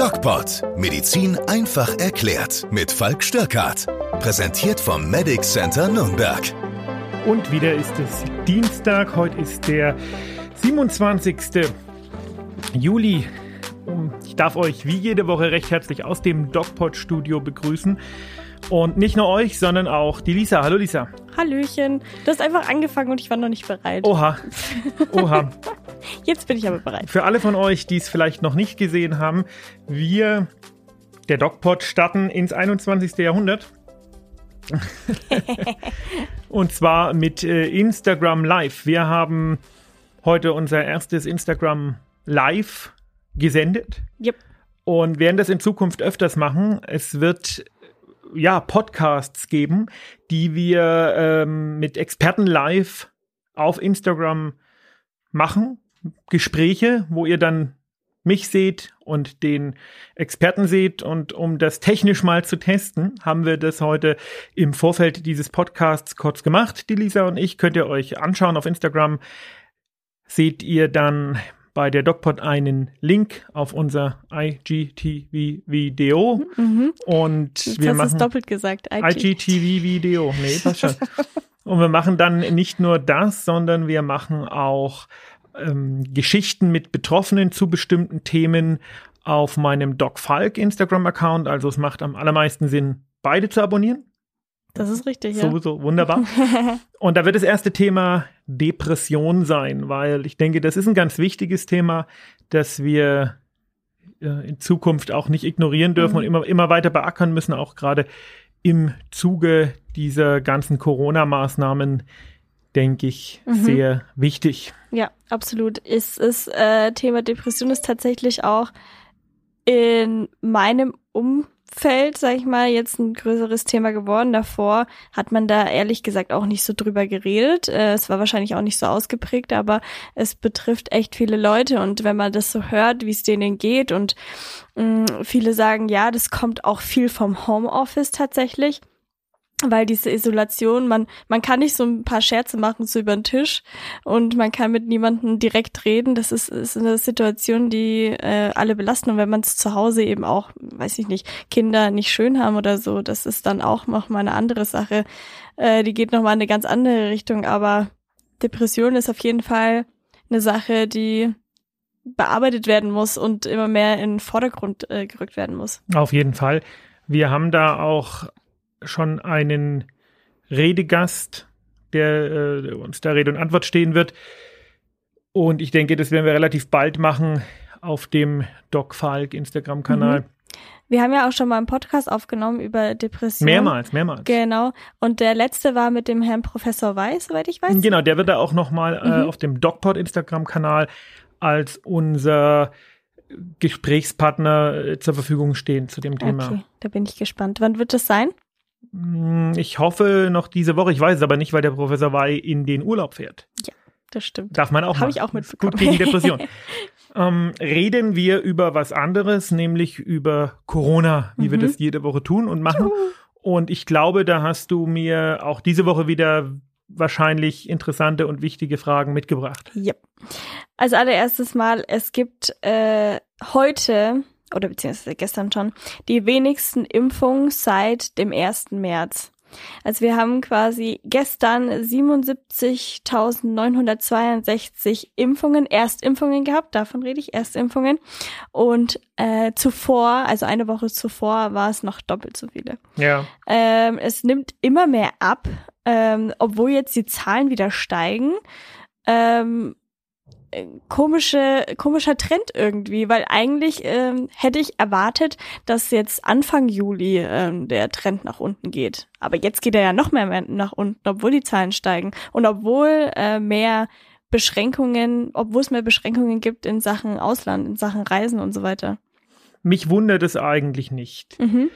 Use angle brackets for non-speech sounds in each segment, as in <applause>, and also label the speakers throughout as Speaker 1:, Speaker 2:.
Speaker 1: DocPod. Medizin einfach erklärt. Mit Falk Störkart. Präsentiert vom Medic Center Nürnberg.
Speaker 2: Und wieder ist es Dienstag. Heute ist der 27. Juli. Ich darf euch wie jede Woche recht herzlich aus dem DocPod-Studio begrüßen. Und nicht nur euch, sondern auch die Lisa. Hallo Lisa.
Speaker 3: Hallöchen. Du hast einfach angefangen und ich war noch nicht bereit.
Speaker 2: Oha. <laughs> Oha.
Speaker 3: Jetzt bin ich aber bereit.
Speaker 2: Für alle von euch, die es vielleicht noch nicht gesehen haben, wir, der DocPod, starten ins 21. Jahrhundert. <laughs> und zwar mit äh, Instagram Live. Wir haben heute unser erstes Instagram Live gesendet.
Speaker 3: Yep.
Speaker 2: Und werden das in Zukunft öfters machen. Es wird ja Podcasts geben, die wir ähm, mit Experten live auf Instagram machen. Gespräche, wo ihr dann mich seht und den Experten seht. Und um das technisch mal zu testen, haben wir das heute im Vorfeld dieses Podcasts kurz gemacht. Die Lisa und ich könnt ihr euch anschauen auf Instagram. Seht ihr dann bei der DocPod einen Link auf unser IGTV-Video.
Speaker 3: Mhm.
Speaker 2: Und
Speaker 3: Jetzt
Speaker 2: wir
Speaker 3: hast du es
Speaker 2: machen
Speaker 3: doppelt gesagt.
Speaker 2: IGTV-Video. Nee, passt schon. <laughs> Und wir machen dann nicht nur das, sondern wir machen auch ähm, Geschichten mit Betroffenen zu bestimmten Themen auf meinem Doc Falk Instagram-Account. Also es macht am allermeisten Sinn, beide zu abonnieren.
Speaker 3: Das ist richtig, ja.
Speaker 2: Sowieso, wunderbar. <laughs> Und da wird das erste Thema Depression sein, weil ich denke, das ist ein ganz wichtiges Thema, das wir äh, in Zukunft auch nicht ignorieren dürfen
Speaker 3: Mhm.
Speaker 2: und immer, immer weiter beackern müssen, auch gerade im Zuge dieser ganzen Corona-Maßnahmen, denke ich,
Speaker 3: Mhm.
Speaker 2: sehr wichtig.
Speaker 3: Ja, absolut. Es ist äh, Thema Depression ist tatsächlich auch in meinem Umfeld, sag ich mal, jetzt ein größeres Thema geworden. Davor hat man da ehrlich gesagt auch nicht so drüber geredet. Äh, es war wahrscheinlich auch nicht so ausgeprägt, aber es betrifft echt viele Leute. Und wenn man das so hört, wie es denen geht und mh, viele sagen, ja, das kommt auch viel vom Homeoffice tatsächlich. Weil diese Isolation, man, man kann nicht so ein paar Scherze machen so über den Tisch und man kann mit niemandem direkt reden. Das ist, ist eine Situation, die äh, alle belasten. Und wenn man es zu Hause eben auch, weiß ich nicht, Kinder nicht schön haben oder so, das ist dann auch noch mal eine andere Sache. Äh, die geht noch mal in eine ganz andere Richtung. Aber Depression ist auf jeden Fall eine Sache, die bearbeitet werden muss und immer mehr in den Vordergrund äh, gerückt werden muss.
Speaker 2: Auf jeden Fall. Wir haben da auch schon einen Redegast, der äh, uns da Rede und Antwort stehen wird. Und ich denke, das werden wir relativ bald machen auf dem Doc Falk Instagram-Kanal.
Speaker 3: Wir haben ja auch schon mal einen Podcast aufgenommen über Depressionen.
Speaker 2: Mehrmals, mehrmals.
Speaker 3: Genau. Und der letzte war mit dem Herrn Professor Weiß, soweit ich weiß.
Speaker 2: Genau, der wird da auch nochmal äh,
Speaker 3: Mhm.
Speaker 2: auf dem DocPod Instagram-Kanal als unser Gesprächspartner äh, zur Verfügung stehen zu dem Thema.
Speaker 3: Okay, da bin ich gespannt. Wann wird das sein?
Speaker 2: Mm, Ich hoffe noch diese Woche, ich weiß es aber nicht, weil der Professor Wei in den Urlaub fährt.
Speaker 3: Das stimmt.
Speaker 2: Darf man auch
Speaker 3: Hab
Speaker 2: machen.
Speaker 3: ich auch mitbekommen.
Speaker 2: Gut gegen Depression. <laughs> ähm, reden wir über was anderes, nämlich über Corona, wie wir
Speaker 3: Mhm.
Speaker 2: das jede Woche tun und machen. Und ich glaube, da hast du mir auch diese Woche wieder wahrscheinlich interessante und wichtige Fragen mitgebracht.
Speaker 3: Yep. Also allererstes Mal, es gibt äh, heute oder beziehungsweise gestern schon die wenigsten Impfungen seit dem 1. März. Also wir haben quasi gestern 77.962 Impfungen, Erstimpfungen gehabt, davon rede ich, Erstimpfungen. Und äh, zuvor, also eine Woche zuvor, war es noch doppelt so viele.
Speaker 2: Ja.
Speaker 3: Ähm, es nimmt immer mehr ab, ähm, obwohl jetzt die Zahlen wieder steigen. Ähm, äh, komische, komischer Trend irgendwie, weil eigentlich ähm, hätte ich erwartet, dass jetzt Anfang Juli ähm, der Trend nach unten geht. Aber jetzt geht er ja noch mehr nach unten, obwohl die Zahlen steigen und obwohl äh, mehr Beschränkungen, obwohl es mehr Beschränkungen gibt in Sachen Ausland, in Sachen Reisen und so weiter.
Speaker 2: Mich wundert es eigentlich nicht.
Speaker 3: Mhm.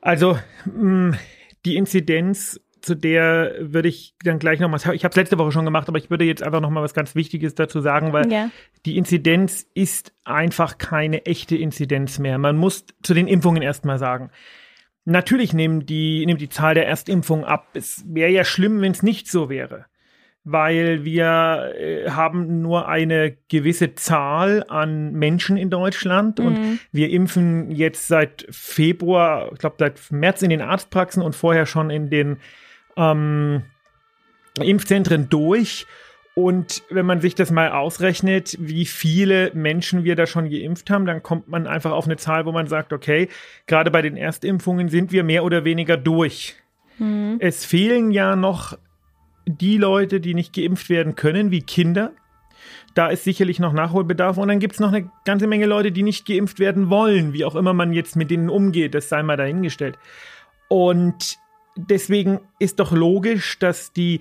Speaker 2: Also mh, die Inzidenz, zu der würde ich dann gleich noch mal, ich habe es letzte Woche schon gemacht, aber ich würde jetzt einfach noch mal was ganz Wichtiges dazu sagen, weil
Speaker 3: Ja.
Speaker 2: die Inzidenz ist einfach keine echte Inzidenz mehr. Man muss zu den Impfungen erstmal sagen. Natürlich nehmen die, nimmt die Zahl der Erstimpfungen ab. Es wäre ja schlimm, wenn es nicht so wäre. weil wir äh, haben nur eine gewisse Zahl an Menschen in Deutschland
Speaker 3: Mhm.
Speaker 2: und wir impfen jetzt seit Februar, ich glaube seit März in den Arztpraxen und vorher schon in den ähm, Impfzentren durch. Und wenn man sich das mal ausrechnet, wie viele Menschen wir da schon geimpft haben, dann kommt man einfach auf eine Zahl, wo man sagt, okay, gerade bei den Erstimpfungen sind wir mehr oder weniger durch.
Speaker 3: Mhm.
Speaker 2: Es fehlen ja noch die Leute, die nicht geimpft werden können, wie Kinder. Da ist sicherlich noch Nachholbedarf. Und dann gibt es noch eine ganze Menge Leute, die nicht geimpft werden wollen, wie auch immer man jetzt mit denen umgeht. Das sei mal dahingestellt. Und deswegen ist doch logisch, dass die,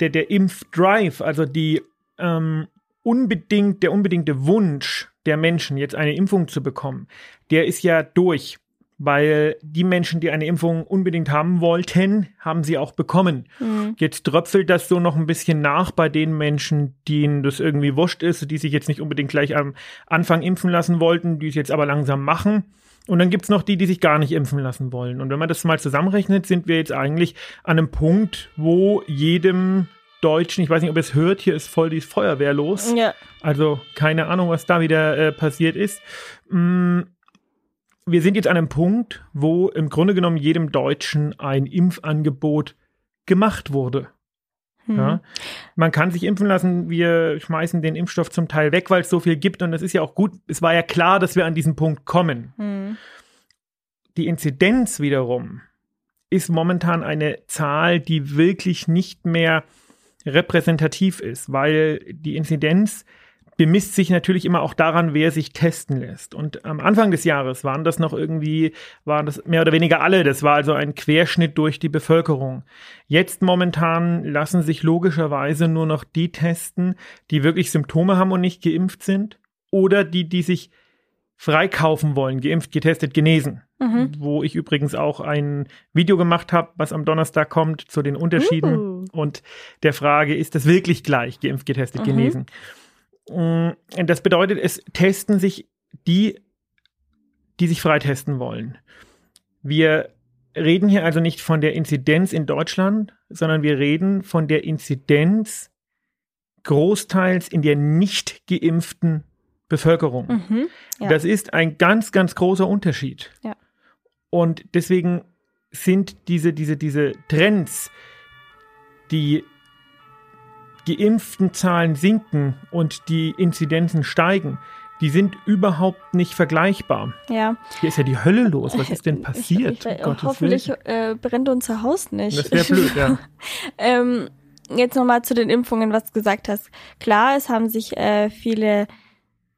Speaker 2: der, der Impfdrive, also die ähm, unbedingt, der unbedingte Wunsch der Menschen, jetzt eine Impfung zu bekommen, der ist ja durch. Weil die Menschen, die eine Impfung unbedingt haben wollten, haben sie auch bekommen.
Speaker 3: Mhm.
Speaker 2: Jetzt tröpfelt das so noch ein bisschen nach bei den Menschen, denen das irgendwie wurscht ist, die sich jetzt nicht unbedingt gleich am Anfang impfen lassen wollten, die es jetzt aber langsam machen. Und dann gibt's noch die, die sich gar nicht impfen lassen wollen. Und wenn man das mal zusammenrechnet, sind wir jetzt eigentlich an einem Punkt, wo jedem Deutschen, ich weiß nicht, ob ihr es hört, hier ist voll die Feuerwehr los.
Speaker 3: Ja.
Speaker 2: Also keine Ahnung, was da wieder äh, passiert ist. Mm, wir sind jetzt an einem Punkt, wo im Grunde genommen jedem Deutschen ein Impfangebot gemacht wurde.
Speaker 3: Mhm.
Speaker 2: Ja? Man kann sich impfen lassen, wir schmeißen den Impfstoff zum Teil weg, weil es so viel gibt und das ist ja auch gut. Es war ja klar, dass wir an diesen Punkt kommen.
Speaker 3: Mhm.
Speaker 2: Die Inzidenz wiederum ist momentan eine Zahl, die wirklich nicht mehr repräsentativ ist, weil die Inzidenz bemisst sich natürlich immer auch daran, wer sich testen lässt. Und am Anfang des Jahres waren das noch irgendwie, waren das mehr oder weniger alle. Das war also ein Querschnitt durch die Bevölkerung. Jetzt momentan lassen sich logischerweise nur noch die testen, die wirklich Symptome haben und nicht geimpft sind oder die, die sich freikaufen wollen, geimpft, getestet, genesen.
Speaker 3: Mhm.
Speaker 2: Wo ich übrigens auch ein Video gemacht habe, was am Donnerstag kommt, zu den Unterschieden
Speaker 3: Uh.
Speaker 2: und der Frage, ist das wirklich gleich, geimpft, getestet,
Speaker 3: Mhm.
Speaker 2: genesen? Mm, Das bedeutet, es testen sich die, die sich freitesten wollen. Wir reden hier also nicht von der Inzidenz in Deutschland, sondern wir reden von der Inzidenz großteils in der nicht geimpften Bevölkerung.
Speaker 3: Mhm. Ja.
Speaker 2: Das ist ein ganz, ganz großer Unterschied.
Speaker 3: Ja.
Speaker 2: Und deswegen sind diese, diese, diese Trends, die geimpften Zahlen sinken und die Inzidenzen steigen, die sind überhaupt nicht vergleichbar.
Speaker 3: ja.
Speaker 2: Hier ist ja die Hölle los. Was ist denn passiert?
Speaker 3: Ich, ich,
Speaker 2: Um
Speaker 3: hoffentlich äh, brennt unser Haus nicht.
Speaker 2: Das wäre blöd, ja. <laughs>
Speaker 3: ähm, jetzt nochmal zu den Impfungen, was du gesagt hast. Klar, es haben sich äh, viele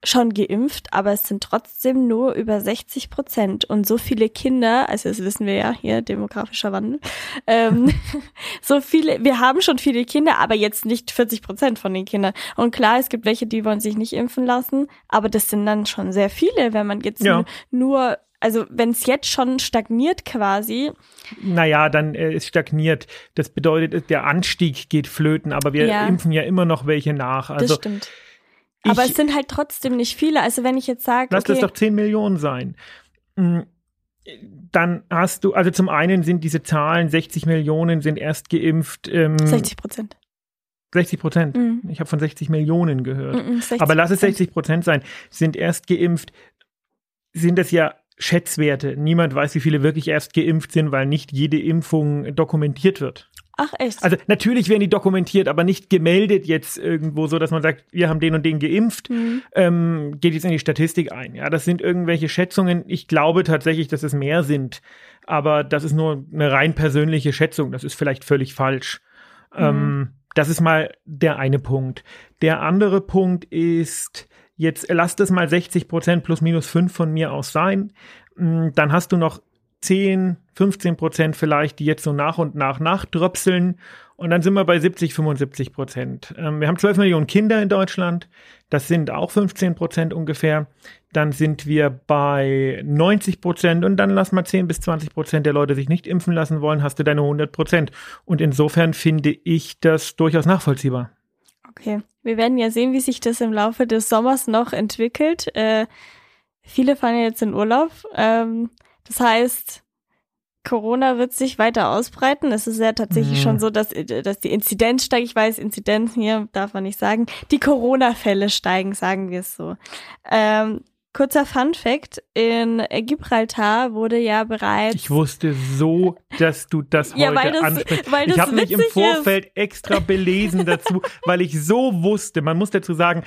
Speaker 3: schon geimpft, aber es sind trotzdem nur über 60 Prozent. Und so viele Kinder, also das wissen wir ja hier, demografischer Wandel, ähm, <laughs> so viele, wir haben schon viele Kinder, aber jetzt nicht 40 Prozent von den Kindern. Und klar, es gibt welche, die wollen sich nicht impfen lassen, aber das sind dann schon sehr viele, wenn man jetzt
Speaker 2: Ja.
Speaker 3: nur, also wenn es jetzt schon stagniert quasi,
Speaker 2: Naja, dann äh, es stagniert. Das bedeutet, der Anstieg geht flöten, aber wir
Speaker 3: Ja.
Speaker 2: impfen ja immer noch welche nach.
Speaker 3: das
Speaker 2: Also
Speaker 3: stimmt. Aber
Speaker 2: ich-
Speaker 3: es sind halt trotzdem nicht viele. Also wenn ich jetzt sage,
Speaker 2: Lass
Speaker 3: okay,
Speaker 2: das doch 10 Millionen sein. Mm, Dann hast du, also zum einen sind diese Zahlen, 60 Millionen sind erst geimpft, ähm,
Speaker 3: 60 Prozent.
Speaker 2: 60 Prozent.
Speaker 3: Mhm.
Speaker 2: Ich habe von 60 Millionen gehört.
Speaker 3: Mhm, 60
Speaker 2: Aber lass es
Speaker 3: 60.
Speaker 2: 60 Prozent sein. Sind erst geimpft, sind das ja Schätzwerte. Niemand weiß, wie viele wirklich erst geimpft sind, weil nicht jede Impfung dokumentiert wird.
Speaker 3: Ach echt?
Speaker 2: Also natürlich werden die dokumentiert, aber nicht gemeldet jetzt irgendwo so, dass man sagt, wir haben den und den geimpft,
Speaker 3: Mhm.
Speaker 2: ähm, geht jetzt in die Statistik ein. Ja, das sind irgendwelche Schätzungen. Ich glaube tatsächlich, dass es mehr sind, aber das ist nur eine rein persönliche Schätzung. Das ist vielleicht völlig falsch. Ähm, das ist mal der eine Punkt. Der andere Punkt ist, jetzt lass das mal 60 Prozent plus minus 5 von mir aus sein. Mm, Dann hast du noch 10, 15 Prozent vielleicht, die jetzt so nach und nach nachdröpseln. Und dann sind wir bei 70, 75 Prozent. Ähm, wir haben 12 Millionen Kinder in Deutschland. Das sind auch 15 Prozent ungefähr. Dann sind wir bei 90 Prozent und dann lass mal 10 bis 20 Prozent der Leute sich nicht impfen lassen wollen, hast du deine 100 Prozent. Und insofern finde ich das durchaus nachvollziehbar.
Speaker 3: Okay. Wir werden ja sehen, wie sich das im Laufe des Sommers noch entwickelt. Äh, viele fahren ja jetzt in Urlaub. Ähm, das heißt, Corona wird sich weiter ausbreiten. Es ist ja tatsächlich
Speaker 2: Mhm.
Speaker 3: schon so, dass, dass die Inzidenz steigt. Ich weiß, Inzidenz hier darf man nicht sagen. Die Corona-Fälle steigen, sagen wir es so. Ähm, kurzer Fun Fact, in Gibraltar wurde ja bereits
Speaker 2: Ich wusste so, dass du das
Speaker 3: Ja,
Speaker 2: heute
Speaker 3: weil das-
Speaker 2: ansprichst.
Speaker 3: weil
Speaker 2: ich
Speaker 3: das
Speaker 2: habe mich im Vorfeld extra belesen dazu, <laughs> weil ich so wusste, man muss dazu sagen,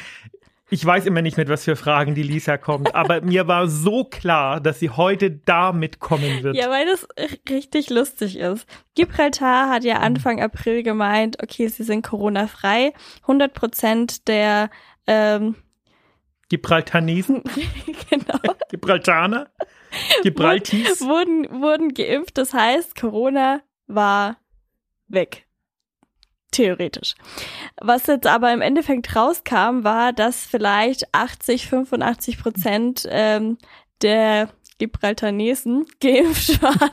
Speaker 2: ich weiß immer nicht, mit was für Fragen die Lisa kommt, aber mir war so klar, dass sie heute damit kommen wird.
Speaker 3: Ja, weil das richtig lustig ist. Gibraltar hat ja Anfang April gemeint, okay, sie sind Corona-frei. 100 Prozent der, ähm,
Speaker 2: Gibraltanesen, <laughs>
Speaker 3: genau,
Speaker 2: Gibraltaner, Gibraltis.
Speaker 3: wurden, wurden geimpft. Das heißt, Corona war weg. Theoretisch. Was jetzt aber im Endeffekt rauskam, war, dass vielleicht 80, 85 Prozent ähm, der Gibraltanesen <laughs> geimpft waren.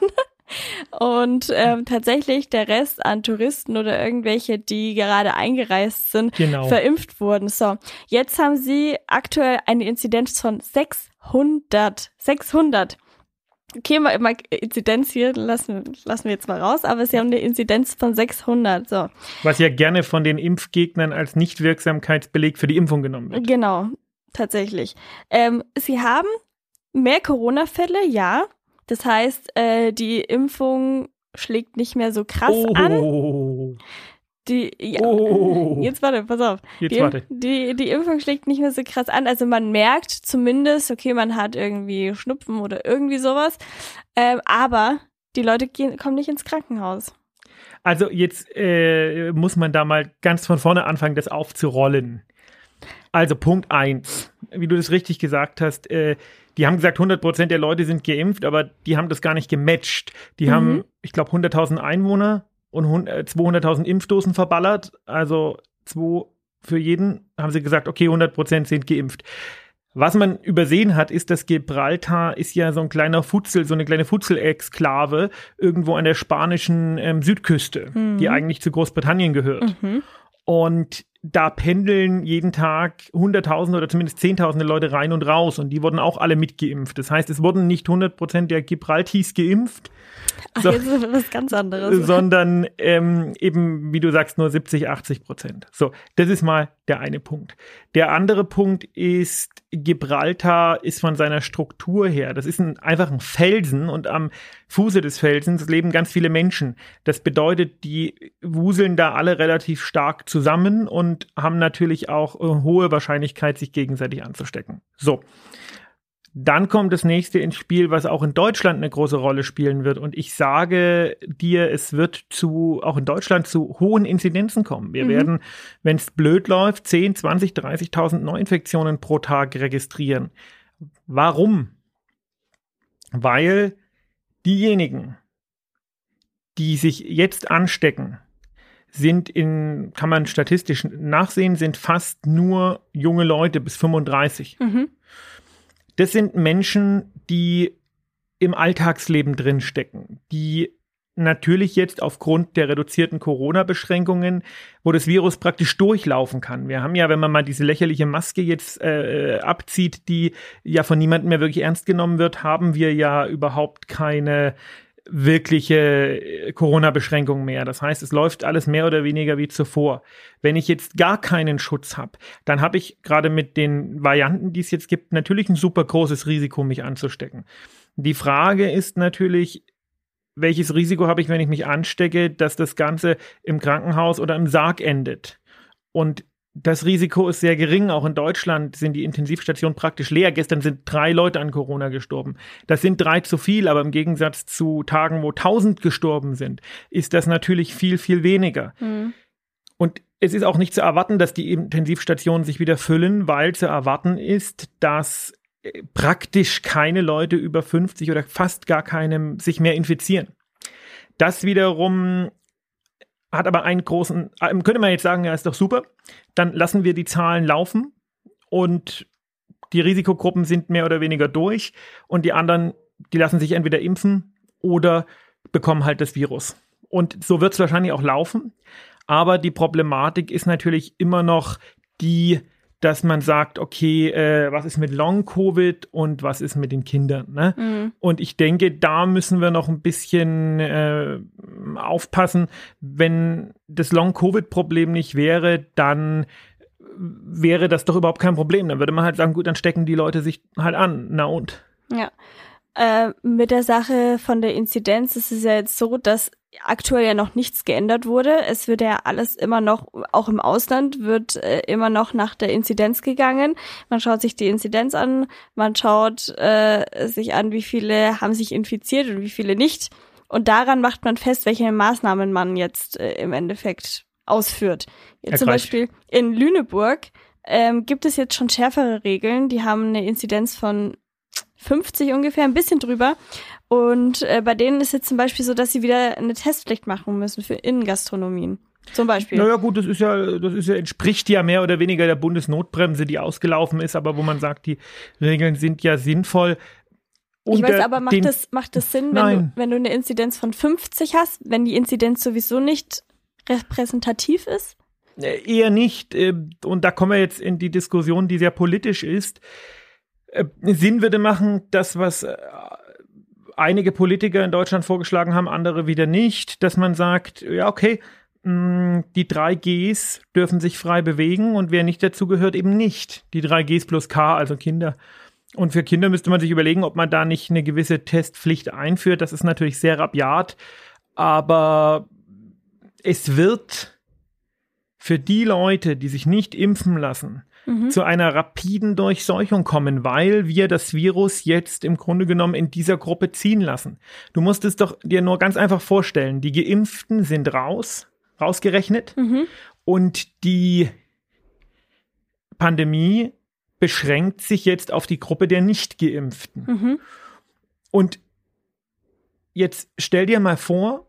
Speaker 3: Und ähm, tatsächlich der Rest an Touristen oder irgendwelche, die gerade eingereist sind,
Speaker 2: Genau.
Speaker 3: verimpft wurden. So, jetzt haben sie aktuell eine Inzidenz von 600. 600. Okay, mal, mal Inzidenz hier lassen, lassen wir jetzt mal raus, aber sie haben eine Inzidenz von 600. So,
Speaker 2: Was ja gerne von den Impfgegnern als Nichtwirksamkeitsbeleg für die Impfung genommen wird.
Speaker 3: genau, tatsächlich. Ähm, sie haben mehr Corona-Fälle, ja. Das heißt, äh, die Impfung schlägt nicht mehr so krass an. Die, ja,
Speaker 2: oh.
Speaker 3: Jetzt warte, pass auf.
Speaker 2: Jetzt
Speaker 3: die,
Speaker 2: warte.
Speaker 3: Die, die Impfung schlägt nicht mehr so krass an. Also man merkt zumindest, okay, man hat irgendwie Schnupfen oder irgendwie sowas. Ähm, aber die Leute gehen, kommen nicht ins Krankenhaus.
Speaker 2: Also jetzt äh, muss man da mal ganz von vorne anfangen, das aufzurollen. Also Punkt eins, wie du das richtig gesagt hast, äh, die haben gesagt, 100% der Leute sind geimpft, aber die haben das gar nicht gematcht. Die
Speaker 3: Mhm.
Speaker 2: haben, ich glaube, 100.000 Einwohner und hun- äh, 200.000 Impfdosen verballert. Also zwei für jeden haben sie gesagt, okay, 100% sind geimpft. Was man übersehen hat, ist, dass Gibraltar ist ja so ein kleiner Futzel, so eine kleine Futzel-Exklave irgendwo an der spanischen ähm, Südküste, die eigentlich zu Großbritannien gehört.
Speaker 3: Mhm.
Speaker 2: Und da pendeln jeden Tag Hunderttausende oder zumindest Zehntausende Leute rein und raus und die wurden auch alle mitgeimpft. Das heißt, es wurden nicht 100 Prozent der Gibraltis geimpft,
Speaker 3: Ach,
Speaker 2: So.
Speaker 3: was ganz anderes.
Speaker 2: sondern ähm, eben, wie du sagst, nur 70, 80 Prozent. So, das ist mal der eine Punkt. Der andere Punkt ist, Gibraltar ist von seiner Struktur her, das ist ein, einfach ein Felsen und am Fuße des Felsens leben ganz viele Menschen. Das bedeutet, die wuseln da alle relativ stark zusammen und haben natürlich auch äh, hohe Wahrscheinlichkeit, sich gegenseitig anzustecken. So. Dann kommt das nächste ins Spiel, was auch in Deutschland eine große Rolle spielen wird. Und ich sage dir, es wird zu, auch in Deutschland zu hohen Inzidenzen kommen. Wir
Speaker 3: Mhm.
Speaker 2: werden, wenn es blöd läuft, 10, 20, 30.000 Neuinfektionen pro Tag registrieren. Warum? Weil diejenigen, die sich jetzt anstecken, sind in, kann man statistisch nachsehen, sind fast nur junge Leute bis 35.
Speaker 3: Mhm.
Speaker 2: Das sind Menschen, die im Alltagsleben drinstecken, die natürlich jetzt aufgrund der reduzierten Corona-Beschränkungen, wo das Virus praktisch durchlaufen kann. Wir haben ja, wenn man mal diese lächerliche Maske jetzt äh, abzieht, die ja von niemandem mehr wirklich ernst genommen wird, haben wir ja überhaupt keine wirkliche äh, Corona-Beschränkung mehr. Das heißt, es läuft alles mehr oder weniger wie zuvor. Wenn ich jetzt gar keinen Schutz habe, dann habe ich gerade mit den Varianten, die es jetzt gibt, natürlich ein super großes Risiko, mich anzustecken. Die Frage ist natürlich, welches Risiko habe ich, wenn ich mich anstecke, dass das Ganze im Krankenhaus oder im Sarg endet? Und das Risiko ist sehr gering. Auch in Deutschland sind die Intensivstationen praktisch leer. Gestern sind drei Leute an Corona gestorben. Das sind drei zu viel, aber im Gegensatz zu Tagen, wo tausend gestorben sind, ist das natürlich viel, viel weniger.
Speaker 3: Mhm.
Speaker 2: Und es ist auch nicht zu erwarten, dass die Intensivstationen sich wieder füllen, weil zu erwarten ist, dass äh, praktisch keine Leute über 50 oder fast gar keinem sich mehr infizieren. Das wiederum hat aber einen großen, äh, könnte man jetzt sagen, ja, ist doch super. Dann lassen wir die Zahlen laufen und die Risikogruppen sind mehr oder weniger durch und die anderen, die lassen sich entweder impfen oder bekommen halt das Virus. Und so wird es wahrscheinlich auch laufen. Aber die Problematik ist natürlich immer noch die, dass man sagt, okay, äh, was ist mit Long-Covid und was ist mit den Kindern? Ne? Mhm. Und ich denke, da müssen wir noch ein bisschen äh, aufpassen. Wenn das Long-Covid-Problem nicht wäre, dann wäre das doch überhaupt kein Problem. Dann würde man halt sagen, gut, dann stecken die Leute sich halt an. Na und?
Speaker 3: Ja. Äh, mit der Sache von der Inzidenz ist es ja jetzt so, dass aktuell ja noch nichts geändert wurde. Es wird ja alles immer noch, auch im Ausland wird äh, immer noch nach der Inzidenz gegangen. Man schaut sich die Inzidenz an, man schaut äh, sich an, wie viele haben sich infiziert und wie viele nicht. Und daran macht man fest, welche Maßnahmen man jetzt äh, im Endeffekt ausführt. Jetzt zum Beispiel in Lüneburg ähm, gibt es jetzt schon schärfere Regeln. Die haben eine Inzidenz von 50 ungefähr, ein bisschen drüber. Und äh, bei denen ist jetzt zum Beispiel so, dass sie wieder eine Testpflicht machen müssen für Innengastronomien. Zum Beispiel.
Speaker 2: Naja, gut, das ist ja, das ist ja, entspricht ja mehr oder weniger der Bundesnotbremse, die ausgelaufen ist, aber wo man sagt, die Regeln sind ja sinnvoll.
Speaker 3: ich weiß, aber macht das, macht das Sinn, wenn du, wenn du eine Inzidenz von 50 hast, wenn die Inzidenz sowieso nicht repräsentativ ist?
Speaker 2: Äh, eher nicht. Äh, und da kommen wir jetzt in die Diskussion, die sehr politisch ist. Äh, Sinn würde machen, das, was einige Politiker in Deutschland vorgeschlagen haben, andere wieder nicht, dass man sagt, ja, okay, mm, die drei Gs dürfen sich frei bewegen und wer nicht dazu gehört, eben nicht. Die drei Gs plus K, also Kinder. Und für Kinder müsste man sich überlegen, ob man da nicht eine gewisse Testpflicht einführt. Das ist natürlich sehr rabiat, aber es wird für die Leute, die sich nicht impfen lassen, mhm. zu einer rapiden Durchseuchung kommen, weil wir das Virus jetzt im Grunde genommen in dieser Gruppe ziehen lassen. Du musst es doch dir nur ganz einfach vorstellen. Die Geimpften sind raus, rausgerechnet mhm. und die Pandemie beschränkt sich jetzt auf die Gruppe der Nicht-Geimpften. Mhm. Und jetzt stell dir mal vor,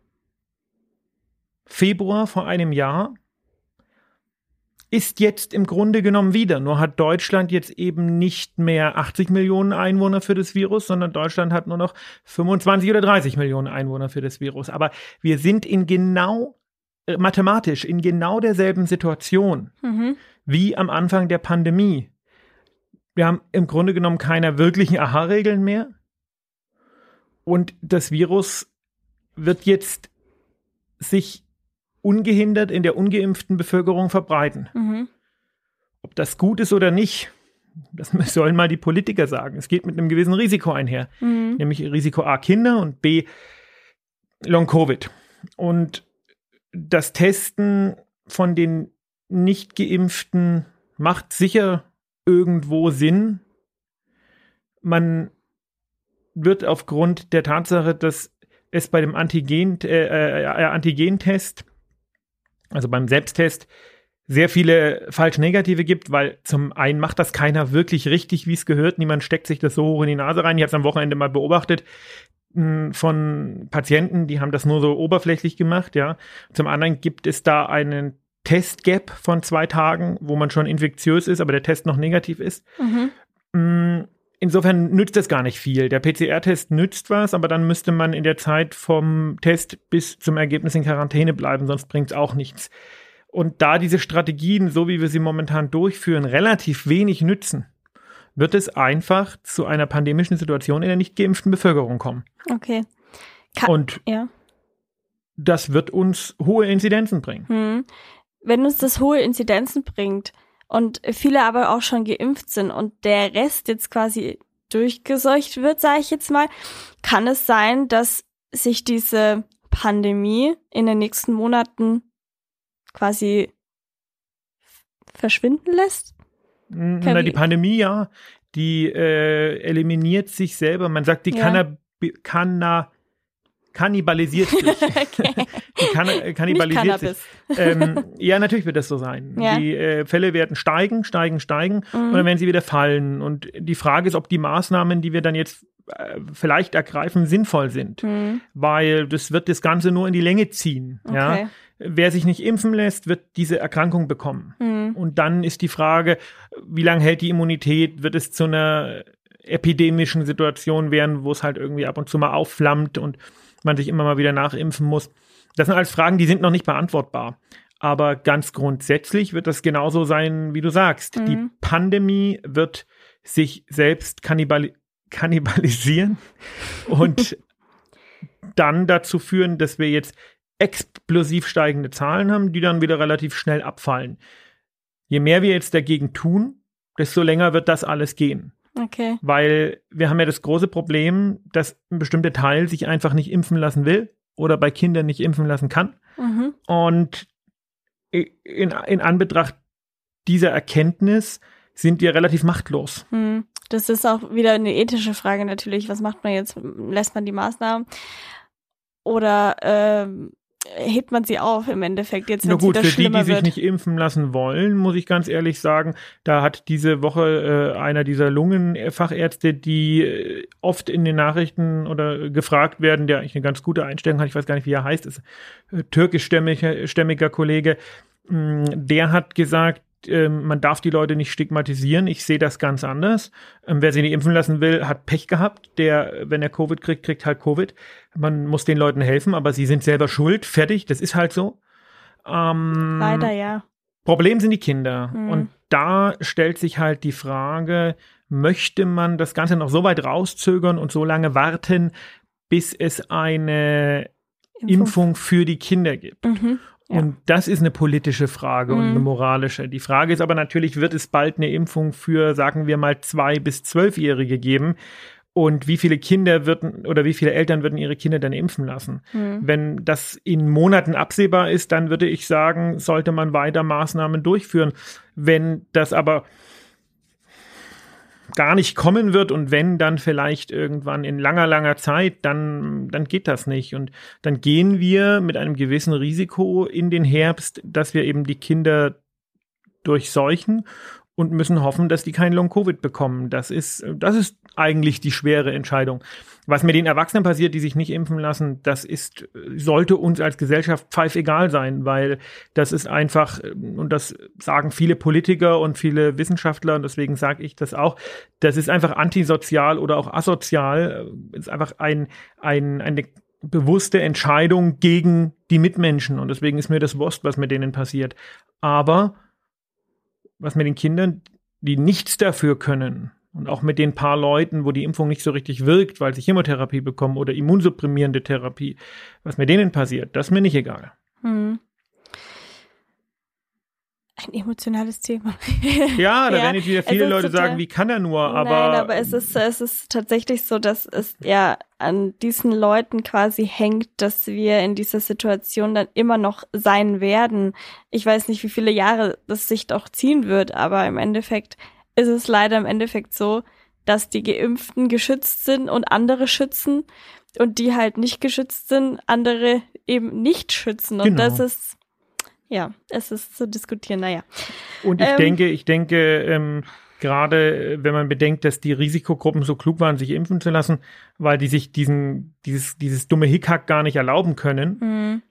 Speaker 2: Februar vor einem Jahr ist jetzt im Grunde genommen wieder. Nur hat Deutschland jetzt eben nicht mehr 80 Millionen Einwohner für das Virus, sondern Deutschland hat nur noch 25 oder 30 Millionen Einwohner für das Virus. Aber wir sind in genau, äh, mathematisch, in genau derselben Situation mhm. wie am Anfang der Pandemie. Wir haben im Grunde genommen keine wirklichen Aha-Regeln mehr. Und das Virus wird jetzt sich ungehindert in der ungeimpften Bevölkerung verbreiten. Mhm. Ob das gut ist oder nicht, das <laughs> sollen mal die Politiker sagen. Es geht mit einem gewissen Risiko einher. Mhm. Nämlich Risiko A Kinder und B Long-Covid. Und das Testen von den nicht geimpften macht sicher irgendwo Sinn. Man wird aufgrund der Tatsache, dass es bei dem Antigen, äh, äh, Antigentest also beim Selbsttest, sehr viele falsch negative gibt, weil zum einen macht das keiner wirklich richtig, wie es gehört. Niemand steckt sich das so hoch in die Nase rein. Ich habe es am Wochenende mal beobachtet hm, von Patienten, die haben das nur so oberflächlich gemacht, ja. Zum anderen gibt es da einen Testgap von zwei Tagen, wo man schon infektiös ist, aber der Test noch negativ ist. Mhm. Insofern nützt das gar nicht viel. Der PCR-Test nützt was, aber dann müsste man in der Zeit vom Test bis zum Ergebnis in Quarantäne bleiben, sonst bringt es auch nichts. Und da diese Strategien, so wie wir sie momentan durchführen, relativ wenig nützen, wird es einfach zu einer pandemischen Situation in der nicht geimpften Bevölkerung kommen.
Speaker 3: Okay.
Speaker 2: Ka Und ja. das wird uns hohe Inzidenzen bringen. Hm.
Speaker 3: Wenn uns das hohe Inzidenzen bringt, und viele aber auch schon geimpft sind und der Rest jetzt quasi durchgeseucht wird, sage ich jetzt mal, kann es sein, dass sich diese Pandemie in den nächsten Monaten quasi verschwinden lässt?
Speaker 2: Na, die Pandemie, ja, die äh, eliminiert sich selber. Man sagt, die ja. Canna kannibalisiert <laughs> sich. okay. Die kann, äh, kannibalisiert sich. Ähm, ja, natürlich wird das so sein. Ja. Die äh, Fälle werden steigen, steigen, steigen mhm. und dann werden sie wieder fallen. Und die Frage ist, ob die Maßnahmen, die wir dann jetzt äh, vielleicht ergreifen, sinnvoll sind. Mhm. Weil das wird das Ganze nur in die Länge ziehen. Okay. Ja? Wer sich nicht impfen lässt, wird diese Erkrankung bekommen. Mhm. Und dann ist die Frage, wie lange hält die Immunität? Wird es zu einer epidemischen Situation werden, wo es halt irgendwie ab und zu mal aufflammt und man sich immer mal wieder nachimpfen muss. Das sind alles Fragen, die sind noch nicht beantwortbar. Aber ganz grundsätzlich wird das genauso sein, wie du sagst.
Speaker 3: Mhm.
Speaker 2: Die Pandemie wird sich selbst kannibali kannibalisieren <laughs> und dann dazu führen, dass wir jetzt explosiv steigende Zahlen haben, die dann wieder relativ schnell abfallen. Je mehr wir jetzt dagegen tun, desto länger wird das alles gehen.
Speaker 3: Okay.
Speaker 2: Weil wir haben ja das große Problem, dass ein bestimmter Teil sich einfach nicht impfen lassen will oder bei Kindern nicht impfen lassen kann.
Speaker 3: Mhm.
Speaker 2: Und in, in Anbetracht dieser Erkenntnis sind wir relativ machtlos.
Speaker 3: Hm. Das ist auch wieder eine ethische Frage natürlich. Was macht man jetzt? Lässt man die Maßnahmen? Oder ähm, hebt man sie auf im Endeffekt jetzt,
Speaker 2: Na gut, für die, die sich
Speaker 3: wird?
Speaker 2: nicht impfen lassen wollen, muss ich ganz ehrlich sagen, da hat diese Woche äh, einer dieser Lungenfachärzte, die äh, oft in den Nachrichten oder gefragt werden, der eigentlich eine ganz gute Einstellung hat, ich weiß gar nicht, wie er heißt, ist äh, türkischstämmiger stämmiger Kollege, mh, der hat gesagt, ähm, man darf die Leute nicht stigmatisieren. Ich sehe das ganz anders. Ähm, wer sie nicht impfen lassen will, hat Pech gehabt. Der, wenn er Covid kriegt, kriegt halt Covid. Man muss den Leuten helfen, aber sie sind selber schuld. Fertig. Das ist halt so. Ähm,
Speaker 3: Leider ja.
Speaker 2: Problem sind die Kinder.
Speaker 3: Mhm.
Speaker 2: Und da stellt sich halt die Frage, möchte man das Ganze noch so weit rauszögern und so lange warten, bis es eine Impfung für die Kinder gibt?
Speaker 3: Mhm. Ja.
Speaker 2: Und das ist eine politische Frage und
Speaker 3: Mhm.
Speaker 2: eine moralische. Die Frage ist aber natürlich, wird es bald eine Impfung für, sagen wir mal, zwei bis zwölfjährige geben? Und wie viele Kinder würden oder wie viele Eltern würden ihre Kinder dann impfen lassen?
Speaker 3: Mhm.
Speaker 2: Wenn das in Monaten absehbar ist, dann würde ich sagen, sollte man weiter Maßnahmen durchführen. Wenn das aber gar nicht kommen wird und wenn dann vielleicht irgendwann in langer, langer Zeit, dann, dann geht das nicht. Und dann gehen wir mit einem gewissen Risiko in den Herbst, dass wir eben die Kinder durchseuchen und müssen hoffen, dass die kein Long-Covid bekommen. Das ist, das ist eigentlich die schwere Entscheidung. Was mit den Erwachsenen passiert, die sich nicht impfen lassen, das ist, sollte uns als Gesellschaft pfeifegal sein, weil das ist einfach, und das sagen viele Politiker und viele Wissenschaftler, und deswegen sage ich das auch, das ist einfach antisozial oder auch asozial, ist einfach ein, ein, eine bewusste Entscheidung gegen die Mitmenschen. Und deswegen ist mir das Wurst, was mit denen passiert. Aber was mit den Kindern, die nichts dafür können, und auch mit den paar Leuten, wo die Impfung nicht so richtig wirkt, weil sie Chemotherapie bekommen oder immunsupprimierende Therapie, was mit denen passiert, das ist mir nicht egal.
Speaker 3: Mhm. Ein emotionales Thema.
Speaker 2: Ja, da <laughs>
Speaker 3: Ja,
Speaker 2: werden jetzt wieder viele Leute
Speaker 3: total-
Speaker 2: sagen, wie kann er nur, aber.
Speaker 3: Nein, aber es ist, es ist tatsächlich so, dass es ja an diesen Leuten quasi hängt, dass wir in dieser Situation dann immer noch sein werden. Ich weiß nicht, wie viele Jahre das sich doch ziehen wird, aber im Endeffekt ist es leider im Endeffekt so, dass die Geimpften geschützt sind und andere schützen und die halt nicht geschützt sind, andere eben nicht schützen. Und
Speaker 2: Genau.
Speaker 3: das ist, ja, es ist zu diskutieren, naja.
Speaker 2: Und ich
Speaker 3: Ähm,
Speaker 2: denke, ich denke, ähm, gerade äh, wenn man bedenkt, dass die Risikogruppen so klug waren, sich impfen zu lassen, weil die sich diesen, dieses, dieses dumme Hickhack gar nicht erlauben können,
Speaker 3: Mhm.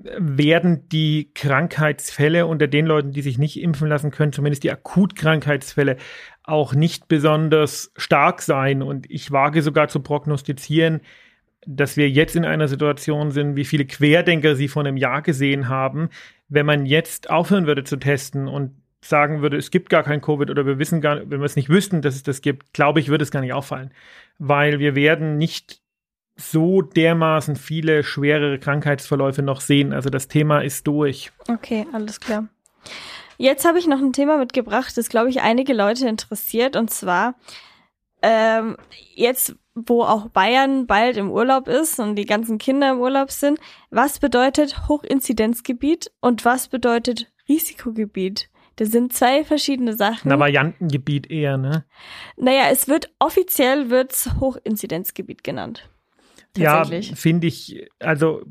Speaker 2: werden die Krankheitsfälle unter den Leuten, die sich nicht impfen lassen können, zumindest die Akutkrankheitsfälle, auch nicht besonders stark sein. Und ich wage sogar zu prognostizieren, dass wir jetzt in einer Situation sind, wie viele Querdenker sie vor einem Jahr gesehen haben. Wenn man jetzt aufhören würde zu testen und sagen würde, es gibt gar kein Covid oder wir wissen gar nicht, wenn wir es nicht wüssten, dass es das gibt, glaube ich, würde es gar nicht auffallen. Weil wir werden nicht so dermaßen viele schwerere Krankheitsverläufe noch sehen. Also das Thema ist durch.
Speaker 3: Okay, alles klar. Jetzt habe ich noch ein Thema mitgebracht, das, glaube ich, einige Leute interessiert. Und zwar, ähm, jetzt, wo auch Bayern bald im Urlaub ist und die ganzen Kinder im Urlaub sind, was bedeutet Hochinzidenzgebiet und was bedeutet Risikogebiet? Das sind zwei verschiedene Sachen.
Speaker 2: Ein Variantengebiet eher, ne?
Speaker 3: naja, es wird offiziell wird's Hochinzidenzgebiet genannt.
Speaker 2: Ja, finde ich, also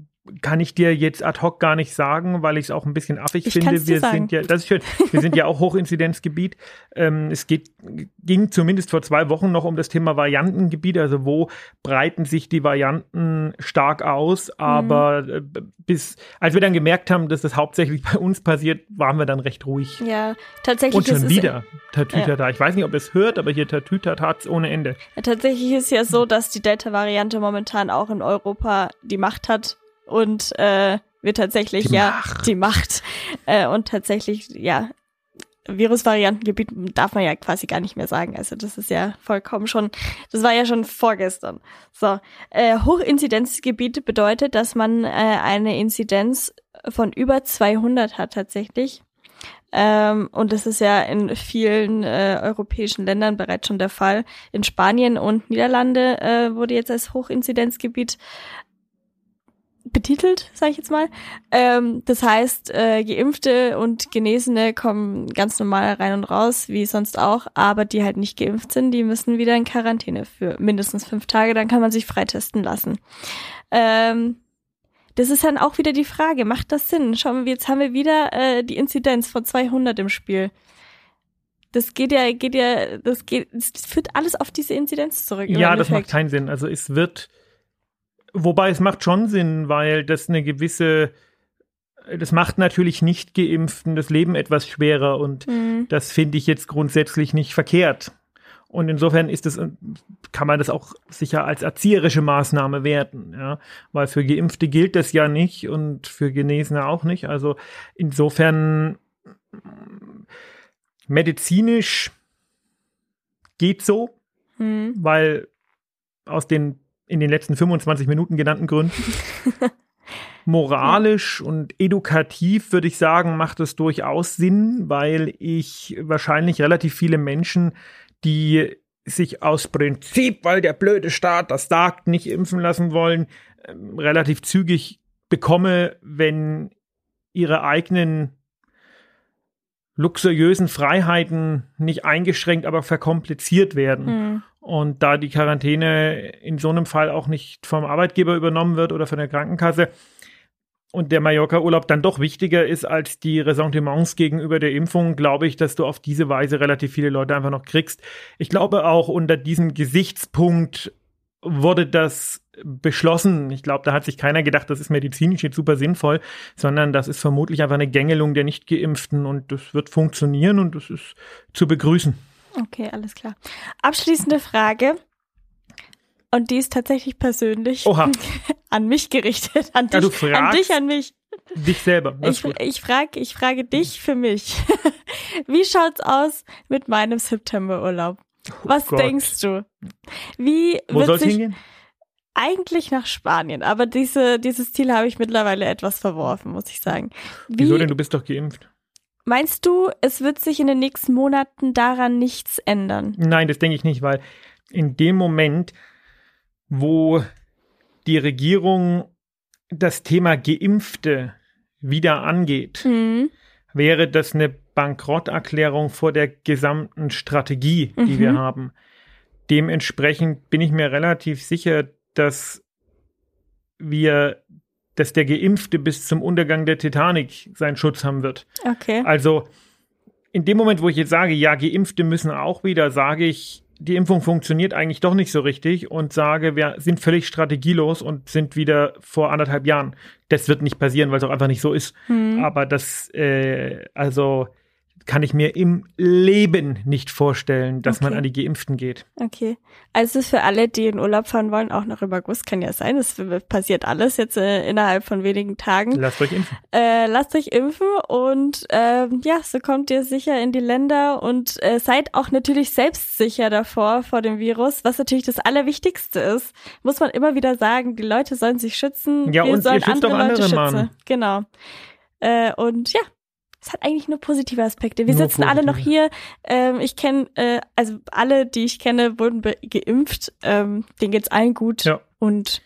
Speaker 2: kann ich dir jetzt ad hoc gar nicht sagen, weil ich es auch ein bisschen affig
Speaker 3: Ich
Speaker 2: finde. Wir sind ja, das ist schön. Wir sind ja auch Hochinzidenzgebiet. Ähm, es geht, ging zumindest vor zwei Wochen noch um das Thema Variantengebiet, also wo breiten sich die Varianten stark aus. Aber
Speaker 3: Mhm.
Speaker 2: bis, als wir dann gemerkt haben, dass das hauptsächlich bei uns passiert, waren wir dann recht ruhig.
Speaker 3: Ja, tatsächlich
Speaker 2: Und schon
Speaker 3: ist es
Speaker 2: wieder Tatütata. Ich weiß nicht, ob ihr es hört, aber hier Tatütatats ohne Ende.
Speaker 3: Tatsächlich ist ja so, dass die Delta-Variante momentan auch in Europa die Macht hat und äh, wir tatsächlich
Speaker 2: Die
Speaker 3: ja
Speaker 2: Macht.
Speaker 3: die Macht äh, und tatsächlich ja Virusvariantengebiet darf man ja quasi gar nicht mehr sagen. Also das ist ja vollkommen schon, das war ja schon vorgestern. So, äh, Hochinzidenzgebiet bedeutet, dass man äh, eine Inzidenz von über 200 hat tatsächlich. Ähm, und das ist ja in vielen äh, europäischen Ländern bereits schon der Fall. In Spanien und Niederlande äh, wurde jetzt als Hochinzidenzgebiet betitelt, sage ich jetzt mal. Ähm, das heißt, äh, Geimpfte und Genesene kommen ganz normal rein und raus, wie sonst auch, aber die halt nicht geimpft sind, die müssen wieder in Quarantäne für mindestens fünf Tage, dann kann man sich freitesten lassen. Ähm, das ist dann auch wieder die Frage, macht das Sinn? Schauen wir, jetzt haben wir wieder äh, die Inzidenz von 200 im Spiel. Das geht ja, geht ja, das geht, das führt alles auf diese Inzidenz zurück.
Speaker 2: Ja, das macht keinen Sinn. Also es wird, wobei es macht schon Sinn, weil das eine gewisse, das macht natürlich nicht Geimpften das Leben etwas schwerer und
Speaker 3: Mhm.
Speaker 2: das finde ich jetzt grundsätzlich nicht verkehrt. Und insofern ist es, kann man das auch sicher als erzieherische Maßnahme werten, ja, weil für Geimpfte gilt das ja nicht und für Genesene auch nicht. Also insofern medizinisch geht so,
Speaker 3: Mhm.
Speaker 2: weil aus den in den letzten 25 Minuten genannten Gründen. <laughs> Moralisch und edukativ würde ich sagen, macht es durchaus Sinn, weil ich wahrscheinlich relativ viele Menschen, die sich aus Prinzip, weil der blöde Staat das sagt, nicht impfen lassen wollen, ähm, relativ zügig bekomme, wenn ihre eigenen luxuriösen Freiheiten nicht eingeschränkt, aber verkompliziert werden.
Speaker 3: Mhm.
Speaker 2: Und da die Quarantäne in so einem Fall auch nicht vom Arbeitgeber übernommen wird oder von der Krankenkasse und der Mallorca-Urlaub dann doch wichtiger ist als die Ressentiments gegenüber der Impfung, glaube ich, dass du auf diese Weise relativ viele Leute einfach noch kriegst. Ich glaube auch unter diesem Gesichtspunkt wurde das beschlossen. Ich glaube, da hat sich keiner gedacht, das ist medizinisch jetzt super sinnvoll, sondern das ist vermutlich einfach eine Gängelung der Nicht-Geimpften und das wird funktionieren und das ist zu begrüßen.
Speaker 3: Okay, alles klar. Abschließende Frage. Und die ist tatsächlich persönlich
Speaker 2: Oha. <laughs>
Speaker 3: an mich gerichtet. An dich,
Speaker 2: Ja, du
Speaker 3: an dich, an mich.
Speaker 2: Dich selber.
Speaker 3: Ich, ich frage ich frage dich für mich. <laughs> Wie schaut's aus mit meinem Septemberurlaub? Was
Speaker 2: Oh
Speaker 3: denkst du? Wie
Speaker 2: Wo
Speaker 3: wird
Speaker 2: soll hingehen?
Speaker 3: eigentlich nach Spanien, aber diese, dieses Ziel habe ich mittlerweile etwas verworfen, muss ich sagen. Wie,
Speaker 2: Wieso denn? Du bist doch geimpft.
Speaker 3: Meinst du, es wird sich in den nächsten Monaten daran nichts ändern?
Speaker 2: Nein, das denke ich nicht, weil in dem Moment, wo die Regierung das Thema Geimpfte wieder angeht,
Speaker 3: Mhm.
Speaker 2: wäre das eine Bankrotterklärung vor der gesamten Strategie, die
Speaker 3: Mhm.
Speaker 2: wir haben. Dementsprechend bin ich mir relativ sicher, dass wir, dass der Geimpfte bis zum Untergang der Titanic seinen Schutz haben wird.
Speaker 3: Okay.
Speaker 2: Also in dem Moment, wo ich jetzt sage, ja, Geimpfte müssen auch wieder, sage ich, die Impfung funktioniert eigentlich doch nicht so richtig und sage, wir sind völlig strategielos und sind wieder vor anderthalb Jahren. Das wird nicht passieren, weil es auch einfach nicht so ist.
Speaker 3: Hm.
Speaker 2: Aber das, äh, also kann ich mir im Leben nicht vorstellen, dass man
Speaker 3: Okay.
Speaker 2: an die Geimpften geht.
Speaker 3: Okay. Also für alle, die in Urlaub fahren wollen, auch noch im August, kann ja sein, es passiert alles jetzt äh, innerhalb von wenigen Tagen.
Speaker 2: Lasst euch impfen.
Speaker 3: Äh, lasst euch impfen und ähm, ja, so kommt ihr sicher in die Länder und äh, seid auch natürlich selbstsicher davor vor dem Virus, was natürlich das Allerwichtigste ist. Muss man immer wieder sagen, die Leute sollen sich schützen,
Speaker 2: Ja,
Speaker 3: wir
Speaker 2: und ihr
Speaker 3: sollen
Speaker 2: schützt
Speaker 3: andere
Speaker 2: auch
Speaker 3: Leute
Speaker 2: andere,
Speaker 3: schützen.
Speaker 2: Mann.
Speaker 3: Genau. Äh, und ja, es hat eigentlich nur positive Aspekte. Wir
Speaker 2: Nur
Speaker 3: sitzen alle noch
Speaker 2: positive.
Speaker 3: hier. Ähm, ich kenne, äh, also alle, die ich kenne, wurden geimpft. Ähm, denen geht's allen gut.
Speaker 2: Ja.
Speaker 3: Und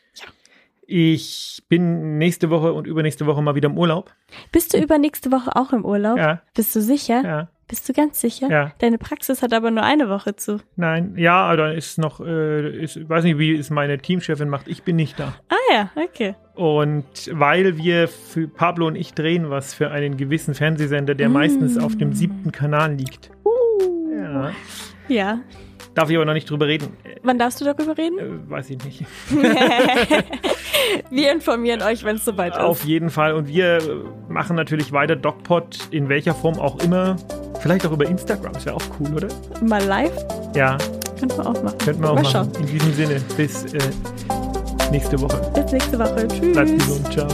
Speaker 2: Ich bin nächste Woche und übernächste Woche mal wieder im Urlaub.
Speaker 3: bist du übernächste Woche auch im Urlaub?
Speaker 2: Ja,
Speaker 3: Bist du sicher?
Speaker 2: ja,
Speaker 3: Bist du ganz sicher?
Speaker 2: ja.
Speaker 3: Deine Praxis hat aber nur eine Woche zu.
Speaker 2: Nein, ja, aber dann ist noch, äh, ist, weiß nicht, wie es meine Teamchefin macht. Ich bin nicht da.
Speaker 3: Ah ja, okay.
Speaker 2: Und weil wir für Pablo und ich drehen was für einen gewissen Fernsehsender, der
Speaker 3: Mm.
Speaker 2: meistens auf dem siebten Kanal liegt. Ja.
Speaker 3: Ja.
Speaker 2: Darf ich aber noch nicht drüber reden.
Speaker 3: Wann darfst du darüber reden?
Speaker 2: Äh, weiß ich nicht. <laughs>
Speaker 3: Wir informieren euch, wenn es soweit
Speaker 2: Auf
Speaker 3: ist.
Speaker 2: jeden Fall. Und wir machen natürlich weiter DocPod in welcher Form auch immer. Vielleicht auch über Instagram. Ist ja auch cool, oder?
Speaker 3: Mal live?
Speaker 2: Ja,
Speaker 3: Könnten wir auch machen.
Speaker 2: könnten wir auch
Speaker 3: Mal
Speaker 2: machen.
Speaker 3: schauen.
Speaker 2: In diesem Sinne, bis äh, nächste Woche.
Speaker 3: Bis nächste Woche. Tschüss.
Speaker 2: Bleibt gesund. Ciao.